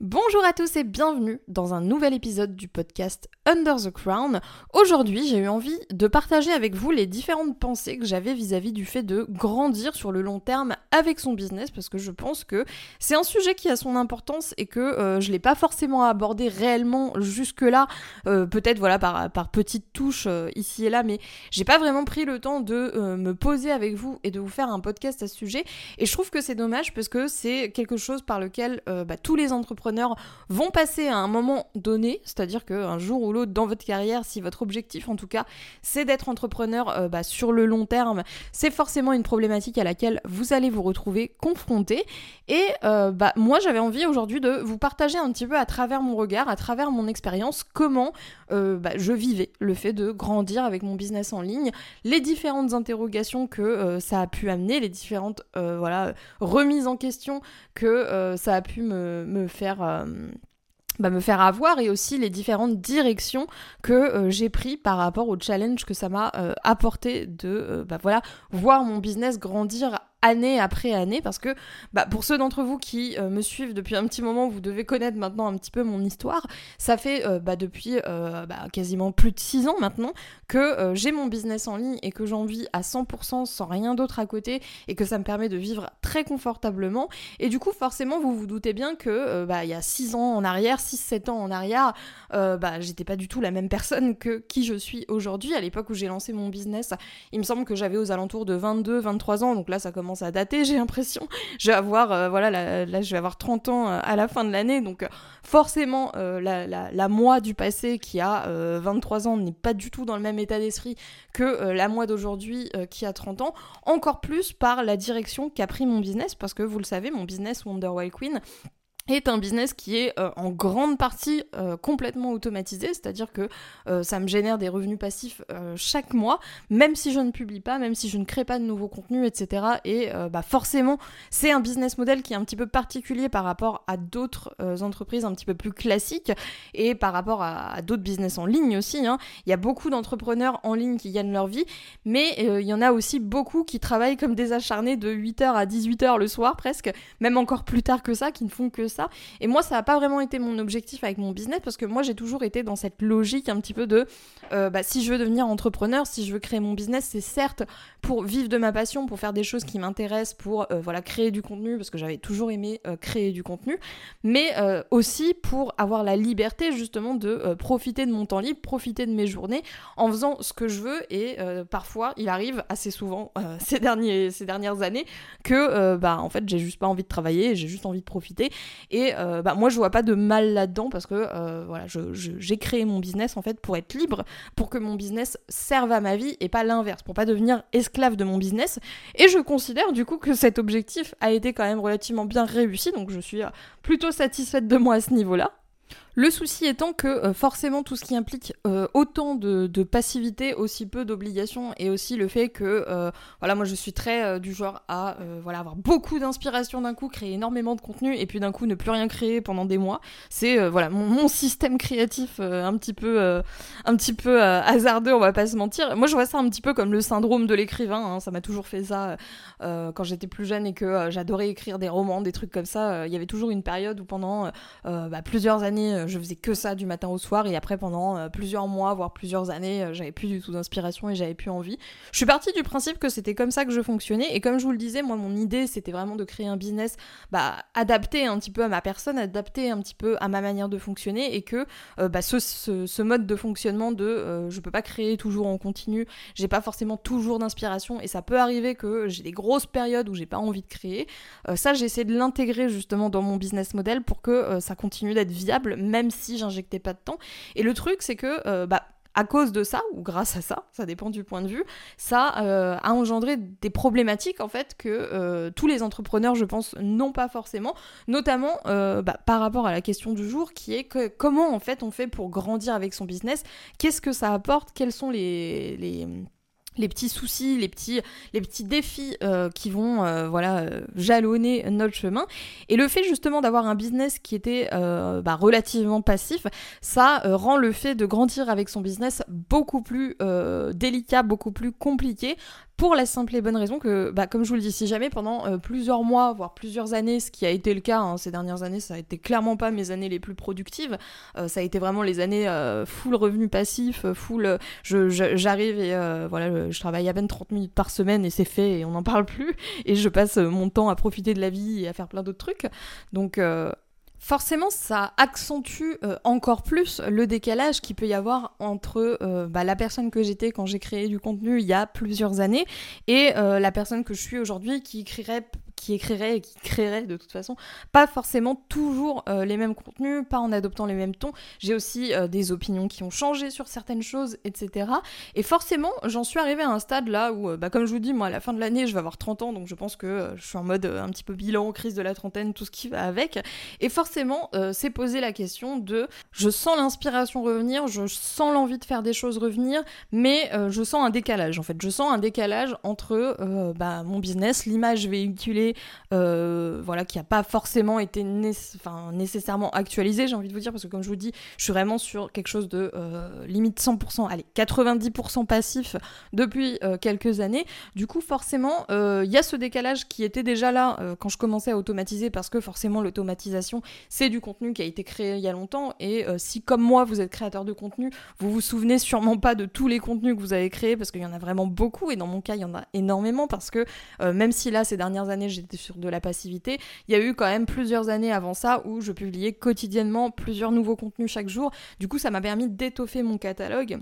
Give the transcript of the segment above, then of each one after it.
Bonjour à tous et bienvenue dans un nouvel épisode du podcast Under the Crown. Aujourd'hui, j'ai eu envie de partager avec vous les différentes pensées que j'avais vis-à-vis du fait de grandir sur le long terme avec son business parce que je pense que c'est un sujet qui a son importance et que euh, je l'ai pas forcément abordé réellement jusque-là, euh, peut-être voilà par, petites touches euh, ici et là, mais j'ai pas vraiment pris le temps de me poser avec vous et de vous faire un podcast à ce sujet et je trouve que c'est dommage parce que c'est quelque chose par lequel bah, tous les entrepreneurs vont passer à un moment donné, c'est-à-dire qu'un jour ou l'autre dans votre carrière, si votre objectif en tout cas c'est d'être entrepreneur euh, bah, sur le long terme, c'est forcément une problématique à laquelle vous allez vous retrouver confronté. Et euh, bah, moi j'avais envie aujourd'hui de vous partager un petit peu à travers mon regard, à travers mon expérience, comment euh, bah, je vivais le fait de grandir avec mon business en ligne, les différentes interrogations que ça a pu amener, les différentes voilà, remises en question que ça a pu me, me faire euh, bah, me faire avoir et aussi les différentes directions que euh, j'ai pris par rapport au challenge que ça m'a euh, apporté de bah, voir mon business grandir année après année parce que bah, pour ceux d'entre vous qui euh, me suivent depuis un petit moment, vous devez connaître maintenant un petit peu mon histoire. Ça fait euh, bah, depuis euh, bah, quasiment plus de 6 ans maintenant que j'ai mon business en ligne et que j'en vis à 100% sans rien d'autre à côté et que ça me permet de vivre très confortablement. Et du coup, forcément, vous vous doutez bien que bah, il y a 6 ans en arrière, 6-7 ans en arrière, bah, j'étais pas du tout la même personne que qui je suis aujourd'hui. À l'époque où j'ai lancé mon business, il me semble que j'avais aux alentours de 22-23 ans, donc là ça commence à dater, j'ai l'impression. Je vais avoir, euh, voilà, là, je vais avoir 30 ans euh, à la fin de l'année, donc euh, forcément, la, la, moi du passé qui a 23 ans n'est pas du tout dans le même état d'esprit que la moi d'aujourd'hui qui a 30 ans, encore plus par la direction qu'a pris mon business, parce que vous le savez, mon business Wonder Wild Queen, est un business qui est euh, en grande partie euh, complètement automatisé, c'est-à-dire que euh, ça me génère des revenus passifs chaque mois, même si je ne publie pas, même si je ne crée pas de nouveaux contenus, etc. Et bah forcément, c'est un business model qui est un petit peu particulier par rapport à d'autres entreprises un petit peu plus classiques et par rapport à, d'autres business en ligne aussi. Hein. Il y a beaucoup d'entrepreneurs en ligne qui gagnent leur vie, mais il y en a aussi beaucoup qui travaillent comme des acharnés de 8h à 18h le soir presque, même encore plus tard que ça, qui ne font que ça et moi, ça n'a pas vraiment été mon objectif avec mon business parce que moi, j'ai toujours été dans cette logique un petit peu de euh, bah, si je veux devenir entrepreneur, si je veux créer mon business, c'est certes pour vivre de ma passion, pour faire des choses qui m'intéressent, pour euh, voilà créer du contenu parce que j'avais toujours aimé euh, créer du contenu, mais aussi pour avoir la liberté justement de profiter de mon temps libre, profiter de mes journées en faisant ce que je veux. Et parfois, il arrive assez souvent ces, derniers, ces dernières années que bah en fait, j'ai juste pas envie de travailler, j'ai juste envie de profiter. Et euh, bah, moi, je vois pas de mal là-dedans parce que euh, voilà, j'ai créé mon business en fait pour être libre, pour que mon business serve à ma vie et pas l'inverse, pour pas devenir esclave de mon business. Et je considère du coup que cet objectif a été quand même relativement bien réussi, donc je suis euh, plutôt satisfaite de moi à ce niveau-là. Le souci étant que euh, forcément tout ce qui implique euh, autant de, passivité, aussi peu d'obligations, et aussi le fait que, euh, voilà, moi je suis très du genre à voilà, avoir beaucoup d'inspiration d'un coup, créer énormément de contenu, et puis d'un coup ne plus rien créer pendant des mois. C'est voilà mon, système créatif un petit peu, un petit peu hasardeux, on va pas se mentir. Moi je vois ça un petit peu comme le syndrome de l'écrivain, hein. ça m'a toujours fait ça quand j'étais plus jeune et que j'adorais écrire des romans, des trucs comme ça. Il y avait toujours une période où pendant bah, plusieurs années je faisais que ça du matin au soir et après pendant euh, plusieurs mois, voire plusieurs années, euh, j'avais plus du tout d'inspiration et j'avais plus envie. Je suis partie du principe que c'était comme ça que je fonctionnais et comme je vous le disais, moi mon idée c'était vraiment de créer un business bah, adapté un petit peu à ma personne, adapté un petit peu à ma manière de fonctionner et que euh, bah, ce, ce, mode de fonctionnement de je peux pas créer toujours en continu, j'ai pas forcément toujours d'inspiration et ça peut arriver que j'ai des grosses périodes où j'ai pas envie de créer. ça j'essaie de l'intégrer justement dans mon business model pour que ça continue d'être viable si j'injectais pas de temps. Et le truc, c'est que, euh, bah, à cause de ça, ou grâce à ça, ça dépend du point de vue, ça euh, a engendré des problématiques en fait que euh, tous les entrepreneurs, je pense, n'ont pas forcément, notamment bah, par rapport à la question du jour qui est que comment en fait on fait pour grandir avec son business, qu'est-ce que ça apporte, quels sont les les petits soucis, les petits, les petits défis euh, qui vont euh, voilà euh, jalonner notre chemin. Et le fait justement d'avoir un business qui était bah, relativement passif, ça rend le fait de grandir avec son business beaucoup plus délicat, beaucoup plus compliqué pour la simple et bonne raison que, bah, comme je vous le dis, si jamais pendant plusieurs mois, voire plusieurs années, ce qui a été le cas hein, ces dernières années, ça a été clairement pas mes années les plus productives, ça a été vraiment les années full revenu passif, full, j'arrive et voilà, je travaille à peine 30 minutes par semaine et c'est fait et on n'en parle plus, et je passe mon temps à profiter de la vie et à faire plein d'autres trucs. Donc forcément, ça accentue euh, encore plus le décalage qu'il peut y avoir entre euh, bah, la personne que j'étais quand j'ai créé du contenu il y a plusieurs années et euh, la personne que je suis aujourd'hui qui écrirait qui écrirait et qui créerait de toute façon pas forcément toujours euh, les mêmes contenus, pas en adoptant les mêmes tons. J'ai aussi euh, des opinions qui ont changé sur certaines choses, etc. Et forcément, j'en suis arrivée à un stade là où, euh, bah, comme je vous dis, moi à la fin de l'année, je vais avoir 30 ans, donc je pense que je suis en mode un petit peu bilan, crise de la trentaine, tout ce qui va avec. Et forcément, c'est poser la question de je sens l'inspiration revenir, je sens l'envie de faire des choses revenir, mais je sens un décalage en fait. Je sens un décalage entre bah, mon business, l'image véhiculée euh, voilà, qui n'a pas forcément été nécessairement actualisé, j'ai envie de vous dire, parce que comme je vous dis, je suis vraiment sur quelque chose de euh, limite 100%, allez, 90% passif depuis euh, quelques années. Du coup, forcément, il y a ce décalage qui était déjà là quand je commençais à automatiser, parce que forcément, l'automatisation, c'est du contenu qui a été créé il y a longtemps, et si comme moi, vous êtes créateur de contenu, vous vous souvenez sûrement pas de tous les contenus que vous avez créés, parce qu'il y en a vraiment beaucoup, et dans mon cas, il y en a énormément, parce que même si là, ces dernières années, j'étais sur de la passivité. Il y a eu quand même plusieurs années avant ça où je publiais quotidiennement plusieurs nouveaux contenus chaque jour. Du coup, ça m'a permis d'étoffer mon catalogue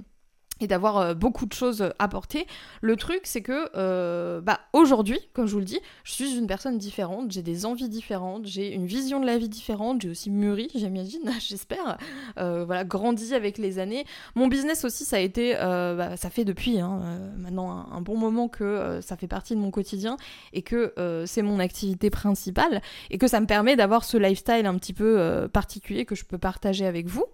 et d'avoir euh, beaucoup de choses à porter. Le truc, c'est que euh, bah, aujourd'hui, comme je vous le dis, je suis une personne différente, j'ai des envies différentes, j'ai une vision de la vie différente, j'ai aussi mûri, j'imagine, j'espère, euh, voilà, grandi avec les années. Mon business aussi, ça a été, bah, ça fait depuis hein, maintenant un, bon moment que ça fait partie de mon quotidien et que c'est mon activité principale et que ça me permet d'avoir ce lifestyle un petit peu particulier que je peux partager avec vous.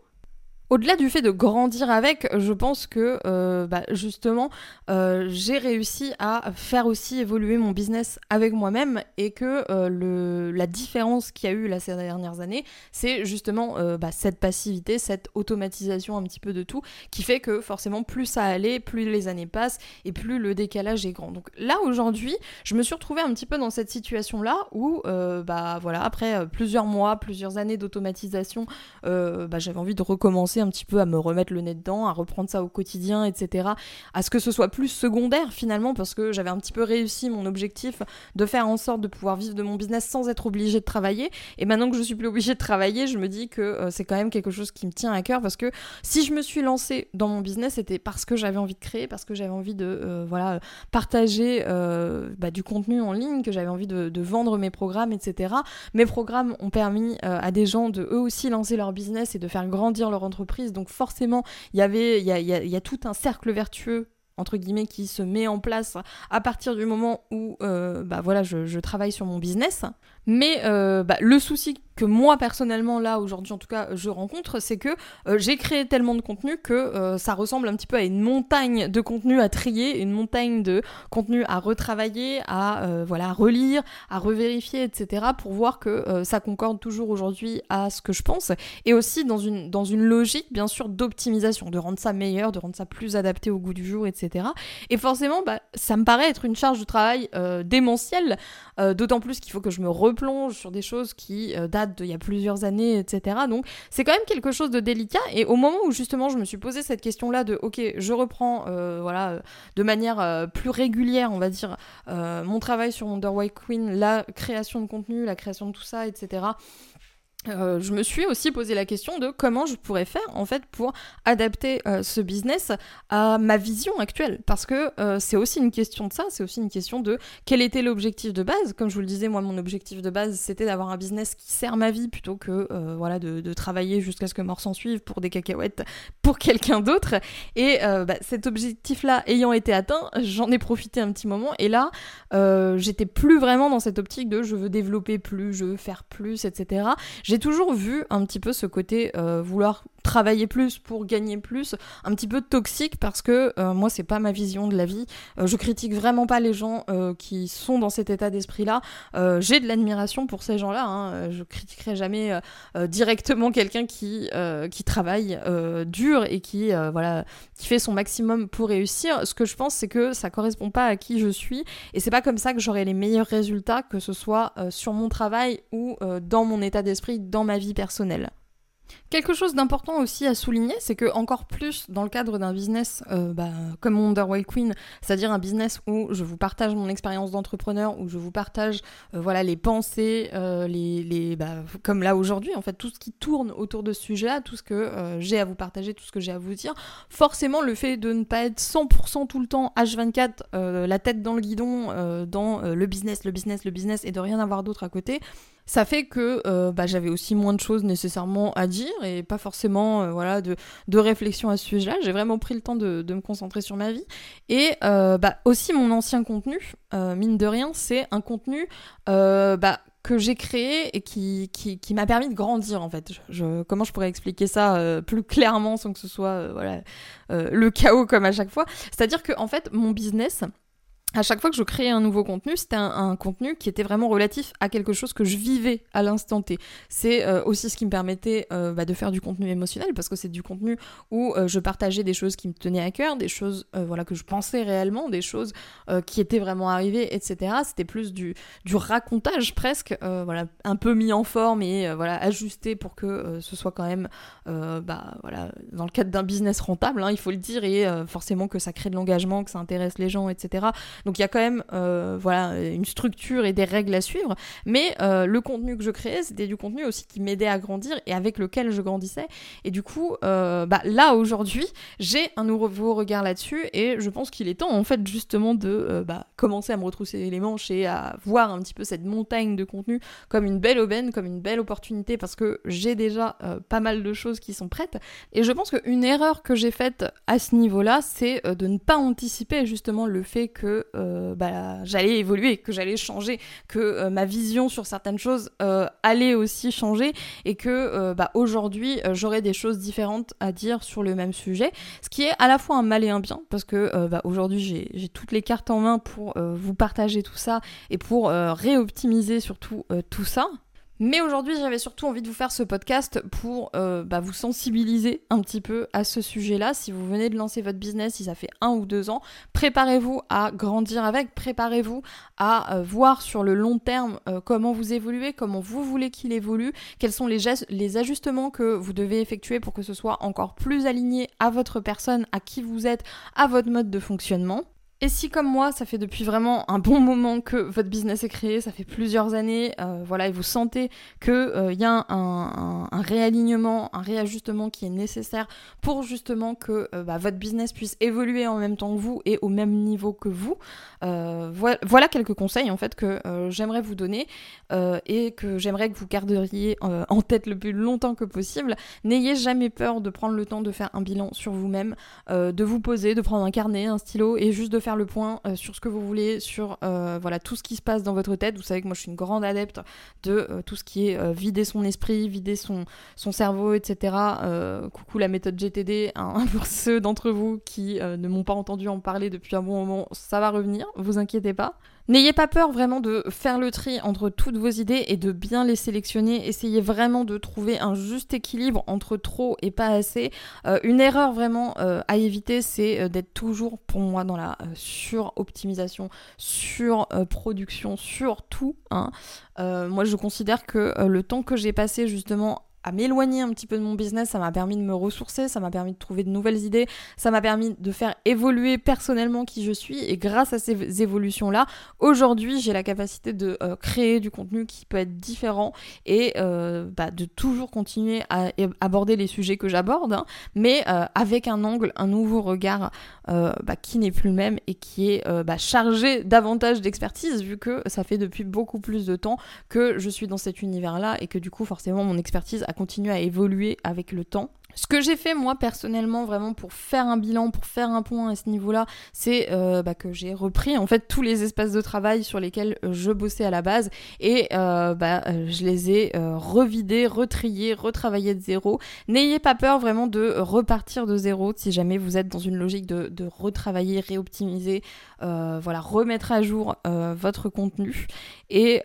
Au-delà du fait de grandir avec, je pense que euh, bah, justement, euh, j'ai réussi à faire aussi évoluer mon business avec moi-même et que euh, la différence qu'il y a eu là ces dernières années, c'est justement bah, cette passivité, cette automatisation un petit peu de tout, qui fait que forcément plus ça allait, plus les années passent et plus le décalage est grand. Donc là aujourd'hui, je me suis retrouvée un petit peu dans cette situation-là où, bah voilà, après plusieurs mois, plusieurs années d'automatisation, j'avais envie de recommencer un petit peu à me remettre le nez dedans, à reprendre ça au quotidien, etc. À ce que ce soit plus secondaire finalement, parce que j'avais un petit peu réussi mon objectif de faire en sorte de pouvoir vivre de mon business sans être obligé de travailler. Et maintenant que je suis plus obligée de travailler, je me dis que euh, c'est quand même quelque chose qui me tient à cœur, parce que si je me suis lancée dans mon business, c'était parce que j'avais envie de créer, parce que j'avais envie de euh, voilà partager euh, bah, du contenu en ligne, que j'avais envie de, de, vendre mes programmes, etc. Mes programmes ont permis à des gens de eux aussi lancer leur business et de faire grandir leur entreprise donc forcément, il y avait, il y a, tout un cercle vertueux entre guillemets qui se met en place à partir du moment où euh, bah voilà je, travaille sur mon business mais euh, bah, le souci que moi personnellement là aujourd'hui en tout cas je rencontre c'est que euh, j'ai créé tellement de contenu que euh, ça ressemble un petit peu à une montagne de contenu à trier une montagne de contenu à retravailler à voilà relire à revérifier etc pour voir que ça concorde toujours aujourd'hui à ce que je pense. Et aussi dans une dans une logique bien sûr d'optimisation de rendre ça meilleur de rendre ça plus adapté au goût du jour etc et forcément bah, ça me paraît être une charge de travail démentielle d'autant plus qu'il faut que je me replonge sur des choses qui datent il y a plusieurs années, etc. Donc c'est quand même quelque chose de délicat. Et au moment où justement je me suis posé cette question-là de ok, je reprends euh, voilà euh, de manière euh, plus régulière, on va dire, mon travail sur Wonder Queen, la création de contenu, la création de tout ça, etc. Euh, je me suis aussi posé la question de comment je pourrais faire en fait pour adapter euh, ce business à ma vision actuelle parce que euh, c'est aussi une question de ça, c'est aussi une question de quel était l'objectif de base. Comme je vous le disais, moi mon objectif de base c'était d'avoir un business qui sert ma vie plutôt que voilà de, travailler jusqu'à ce que mort s'en suive pour des cacahuètes pour quelqu'un d'autre. Et bah, cet objectif là ayant été atteint, j'en ai profité un petit moment et là j'étais plus vraiment dans cette optique de je veux développer plus, je veux faire plus, etc toujours vu un petit peu ce côté euh, vouloir travailler plus pour gagner plus, un petit peu toxique parce que euh, moi c'est pas ma vision de la vie. Euh, je critique vraiment pas les gens euh, qui sont dans cet état d'esprit là. J'ai de l'admiration pour ces gens-là. Hein. Je critiquerai jamais directement quelqu'un qui qui travaille dur et qui voilà qui fait son maximum pour réussir. Ce que je pense c'est que ça correspond pas à qui je suis et c'est pas comme ça que j'aurai les meilleurs résultats que ce soit sur mon travail ou dans mon état d'esprit dans ma vie personnelle. Quelque chose d'important aussi à souligner, c'est que encore plus dans le cadre d'un business euh, bah, comme Wonderwall Queen, c'est-à-dire un business où je vous partage mon expérience d'entrepreneur, où je vous partage euh, voilà les pensées, euh, les, bah, comme là aujourd'hui, en fait tout ce qui tourne autour de ce sujet-là, tout ce que j'ai à vous partager, tout ce que j'ai à vous dire. Forcément, le fait de ne pas être 100% tout le temps H24, la tête dans le guidon, dans le business, le business, le business, et de rien avoir d'autre à côté, ça fait que bah, j'avais aussi moins de choses nécessairement à dire et pas forcément euh, voilà de, de, réflexion à ce sujet-là. J'ai vraiment pris le temps de, me concentrer sur ma vie. Et euh, bah, aussi mon ancien contenu, mine de rien, c'est un contenu bah, que j'ai créé et qui, m'a permis de grandir en fait. Comment je pourrais expliquer ça plus clairement sans que ce soit le chaos comme à chaque fois? C'est-à-dire que en fait mon business à chaque fois que je créais un nouveau contenu, c'était un, contenu qui était vraiment relatif à quelque chose que je vivais à l'instant T. C'est euh, aussi ce qui me permettait euh, bah, de faire du contenu émotionnel parce que c'est du contenu où euh, je partageais des choses qui me tenaient à cœur, des choses voilà que je pensais réellement, des choses qui étaient vraiment arrivées, etc. C'était plus du, du racontage presque, voilà un peu mis en forme et voilà ajusté pour que ce soit quand même bah voilà dans le cadre d'un business rentable, hein, il faut le dire et forcément que ça crée de l'engagement, que ça intéresse les gens, etc. Donc il y a quand même euh, voilà, une structure et des règles à suivre. Mais euh, le contenu que je créais, c'était du contenu aussi qui m'aidait à grandir et avec lequel je grandissais. Et du coup, euh, bah, là aujourd'hui, j'ai un nouveau regard là-dessus et je pense qu'il est temps en fait justement de bah, commencer à me retrousser les manches et à voir un petit peu cette montagne de contenu comme une belle aubaine, comme une belle opportunité parce que j'ai déjà pas mal de choses qui sont prêtes. Et je pense qu'une erreur que j'ai faite à ce niveau-là, c'est de ne pas anticiper justement le fait que euh, bah, j'allais évoluer, que j'allais changer, que euh, ma vision sur certaines choses euh, allait aussi changer et que bah, aujourd'hui j'aurais des choses différentes à dire sur le même sujet, ce qui est à la fois un mal et un bien parce que bah, aujourd'hui j'ai toutes les cartes en main pour vous partager tout ça et pour réoptimiser surtout tout ça. Mais aujourd'hui, j'avais surtout envie de vous faire ce podcast pour euh, bah, vous sensibiliser un petit peu à ce sujet-là. Si vous venez de lancer votre business, si ça fait un ou deux ans, préparez-vous à grandir avec, préparez-vous à euh, voir sur le long terme euh, comment vous évoluez, comment vous voulez qu'il évolue, quels sont les, les ajustements que vous devez effectuer pour que ce soit encore plus aligné à votre personne, à qui vous êtes, à votre mode de fonctionnement. Et si comme moi, ça fait depuis vraiment un bon moment que votre business est créé, ça fait plusieurs années, euh, voilà, et vous sentez qu'il euh, y a un, réalignement, un réajustement qui est nécessaire pour justement que euh, bah, votre business puisse évoluer en même temps que vous et au même niveau que vous, voilà, quelques conseils en fait que j'aimerais vous donner et que j'aimerais que vous garderiez en tête le plus longtemps que possible. N'ayez jamais peur de prendre le temps de faire un bilan sur vous-même, de vous poser, de prendre un carnet, un stylo et juste de faire le point euh, sur ce que vous voulez, sur euh, voilà tout ce qui se passe dans votre tête. Vous savez que moi je suis une grande adepte de euh, tout ce qui est vider son esprit, vider son, cerveau, etc. coucou la méthode GTD, hein, pour ceux d'entre vous qui ne m'ont pas entendu en parler depuis un bon moment, ça va revenir, vous inquiétez pas. N'ayez pas peur vraiment de faire le tri entre toutes vos idées et de bien les sélectionner. Essayez vraiment de trouver un juste équilibre entre trop et pas assez. Euh, une erreur vraiment euh, à éviter, c'est euh, d'être toujours pour moi dans la sur-optimisation, sur-production, sur tout. Hein. moi, je considère que le temps que j'ai passé justement à m'éloigner un petit peu de mon business, ça m'a permis de me ressourcer, ça m'a permis de trouver de nouvelles idées, ça m'a permis de faire évoluer personnellement qui je suis. Et grâce à ces évolutions-là, aujourd'hui j'ai la capacité de euh, créer du contenu qui peut être différent et euh, bah, de toujours continuer à aborder les sujets que j'aborde, hein, mais euh, avec un angle, un nouveau regard bah, qui n'est plus le même et qui est bah, chargé davantage d'expertise vu que ça fait depuis beaucoup plus de temps que je suis dans cet univers-là et que du coup forcément mon expertise continuer à évoluer avec le temps. Ce que j'ai fait moi personnellement vraiment pour faire un bilan, pour faire un point à ce niveau-là, c'est euh, bah, que j'ai repris en fait tous les espaces de travail sur lesquels euh, je bossais à la base et euh, bah, je les ai revidés, retriés, retravaillés de zéro. N'ayez pas peur vraiment de repartir de zéro si jamais vous êtes dans une logique de, de retravailler, réoptimiser, voilà, remettre à jour votre contenu et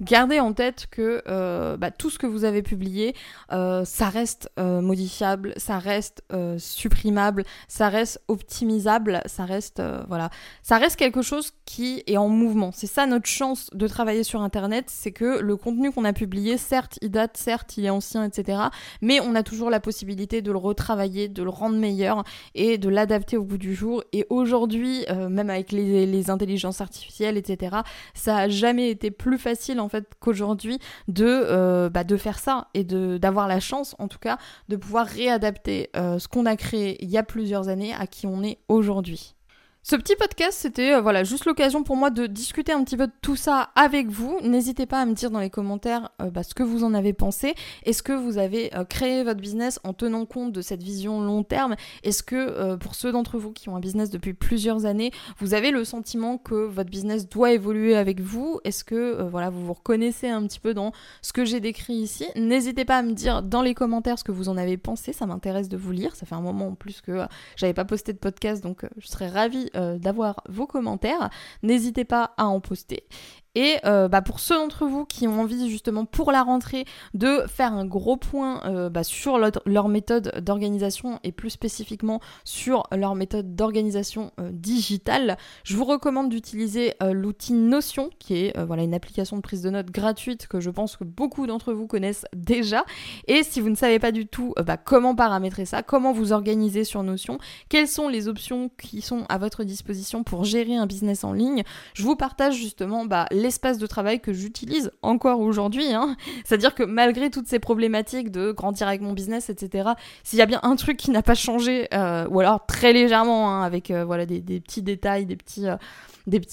gardez en tête que euh, bah, tout ce que vous avez publié, euh, ça reste euh, modifiable, ça reste supprimable, ça reste optimisable, ça reste voilà, ça reste quelque chose qui est en mouvement. C'est ça notre chance de travailler sur Internet, c'est que le contenu qu'on a publié, certes, il date, certes, il est ancien, etc. Mais on a toujours la possibilité de le retravailler, de le rendre meilleur et de l'adapter au bout du jour. Et aujourd'hui, même avec les, intelligences artificielles, etc., ça a jamais été plus facile fait qu'aujourd'hui de, euh, bah, de faire ça et d'avoir la chance en tout cas de pouvoir réadapter euh, ce qu'on a créé il y a plusieurs années à qui on est aujourd'hui. Ce petit podcast, c'était euh, voilà juste l'occasion pour moi de discuter un petit peu de tout ça avec vous. N'hésitez pas à me dire dans les commentaires euh, bah, ce que vous en avez pensé. Est-ce que vous avez euh, créé votre business en tenant compte de cette vision long terme? Est-ce que pour ceux d'entre vous qui ont un business depuis plusieurs années, vous avez le sentiment que votre business doit évoluer avec vous? Est-ce que voilà vous vous reconnaissez un petit peu dans ce que j'ai décrit ici? N'hésitez pas à me dire dans les commentaires ce que vous en avez pensé. Ça m'intéresse de vous lire. Ça fait un moment en plus que j'avais pas posté de podcast, donc je serais ravie d'avoir vos commentaires. N'hésitez pas à en poster. Et euh, bah, pour ceux d'entre vous qui ont envie justement pour la rentrée de faire un gros point euh, bah, sur leur, méthode d'organisation et plus spécifiquement sur leur méthode d'organisation euh, digitale, je vous recommande d'utiliser l'outil Notion qui est voilà, une application de prise de notes gratuite que je pense que beaucoup d'entre vous connaissent déjà. Et si vous ne savez pas du tout bah, comment paramétrer ça, comment vous organiser sur Notion, quelles sont les options qui sont à votre disposition pour gérer un business en ligne, je vous partage justement l'espace de travail que j'utilise encore aujourd'hui. Hein. C'est-à-dire que malgré toutes ces problématiques de grandir avec mon business, etc., s'il y a bien un truc qui n'a pas changé, euh, ou alors très légèrement, hein, avec euh, voilà des, petits détails, des petits, euh,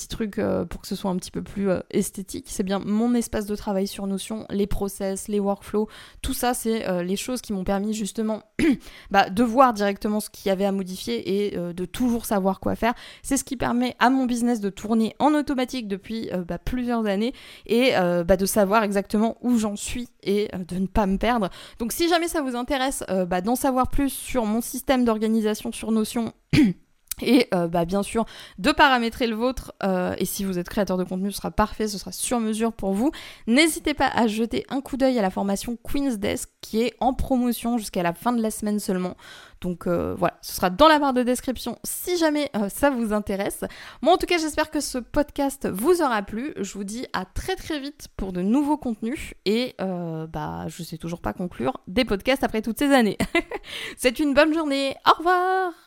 trucs pour que ce soit un petit peu plus esthétique, c'est bien mon espace de travail sur Notion, les process, les workflows, tout ça, c'est les choses qui m'ont permis justement bah, de voir directement ce qu'il y avait à modifier et de toujours savoir quoi faire. C'est ce qui permet à mon business de tourner en automatique depuis bah, années et euh, bah, de savoir exactement où j'en suis et euh, de ne pas me perdre. Donc si jamais ça vous intéresse euh, bah, d'en savoir plus sur mon système d'organisation sur Notion, Et euh, bah, bien sûr, de paramétrer le vôtre. Euh, et si vous êtes créateur de contenu, ce sera parfait, ce sera sur mesure pour vous. N'hésitez pas à jeter un coup d'œil à la formation Queen's Desk qui est en promotion jusqu'à la fin de la semaine seulement. Donc euh, voilà, ce sera dans la barre de description si jamais ça vous intéresse. Moi en tout cas, j'espère que ce podcast vous aura plu. Je vous dis à très très vite pour de nouveaux contenus. Et bah, je sais toujours pas conclure des podcasts après toutes ces années. C'est une bonne journée. Au revoir